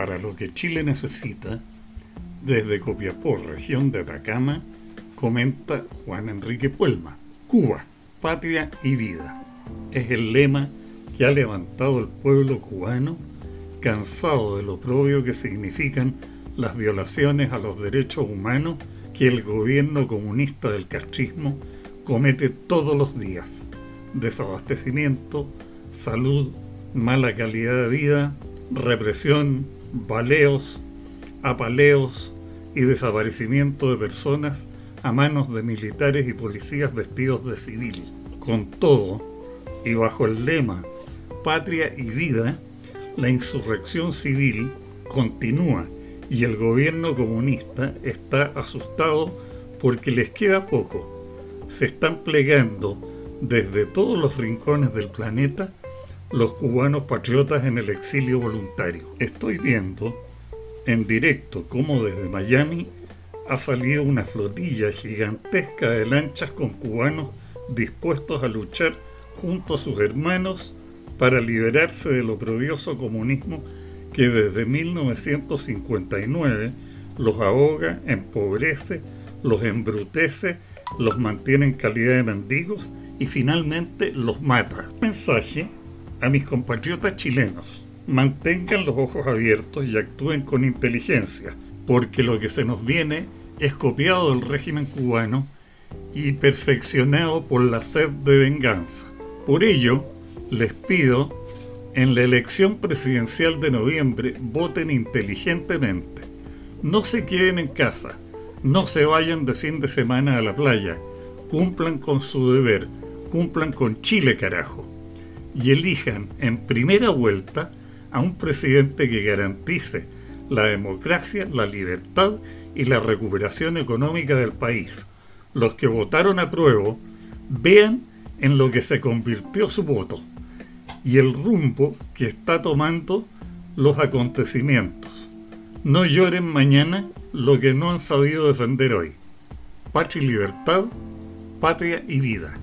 para lo que Chile necesita, desde Copiapó, región de Atacama, comenta Juan Enrique Puelma. Cuba, patria y vida. Es el lema que ha levantado el pueblo cubano, cansado de lo propio que significan las violaciones a los derechos humanos que el gobierno comunista del castrismo comete todos los días. Desabastecimiento, salud, mala calidad de vida, represión, baleos, apaleos y desaparecimiento de personas a manos de militares y policías vestidos de civil. Con todo, y bajo el lema Patria y Vida, la insurrección civil continúa y el gobierno comunista está asustado porque les queda poco. Se están plegando desde todos los rincones del planeta los cubanos patriotas en el exilio voluntario. Estoy viendo en directo cómo desde Miami ha salido una flotilla gigantesca de lanchas con cubanos dispuestos a luchar junto a sus hermanos para liberarse del oprobioso comunismo que desde 1959 los ahoga, empobrece, los embrutece, los mantiene en calidad de mendigos y finalmente los mata. Mensaje a mis compatriotas chilenos. Mantengan los ojos abiertos y actúen con inteligencia, porque lo que se nos viene es copiado del régimen cubano y perfeccionado por la sed de venganza. Por ello, les pido, en la elección presidencial de noviembre, voten inteligentemente. No se queden en casa, no se vayan de fin de semana a la playa, cumplan con su deber, cumplan con Chile carajo, y elijan en primera vuelta a un presidente que garantice la democracia, la libertad y la recuperación económica del país. Los que votaron a prueba vean en lo que se convirtió su voto y el rumbo que está tomando los acontecimientos. No lloren mañana lo que no han sabido defender hoy. Patria y libertad, patria y vida.